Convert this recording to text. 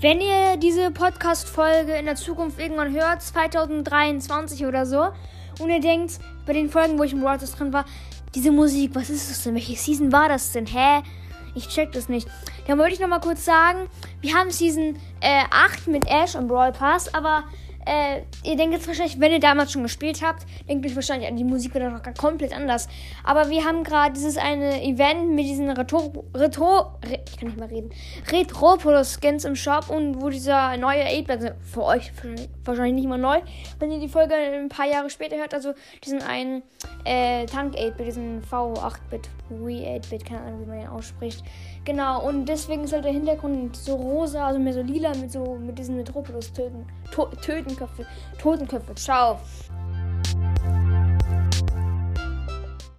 wenn ihr diese Podcast-Folge in der Zukunft irgendwann hört, 2023 oder so, und ihr denkt, bei den Folgen, wo ich im World drin war, diese Musik, was ist das denn? Welche Season war das denn? Hä? Ich check das nicht. Dann wollte ich nochmal kurz sagen, wir haben Season äh, 8 mit Ash und Brawl Pass, aber äh, ihr denkt jetzt wahrscheinlich, wenn ihr damals schon gespielt habt, denkt euch wahrscheinlich an die Musik wieder noch komplett anders. Aber wir haben gerade dieses eine Event mit diesen Retro, Retro, Re, ich kann nicht mal reden, Retropolis-Skins im Shop und wo dieser neue 8-Bit, also für euch wahrscheinlich nicht mal neu, wenn ihr die Folge ein paar Jahre später hört, also diesen einen äh, Tank 8-Bit, diesen V8-Bit, Wii 8-Bit, keine Ahnung, wie man ihn ausspricht. Genau, und deswegen halt der Hintergrund so rosa, also mehr so lila mit so mit diesen Metropolis-Töten, to Tötenköpfe, Totenköpfe. Ciao.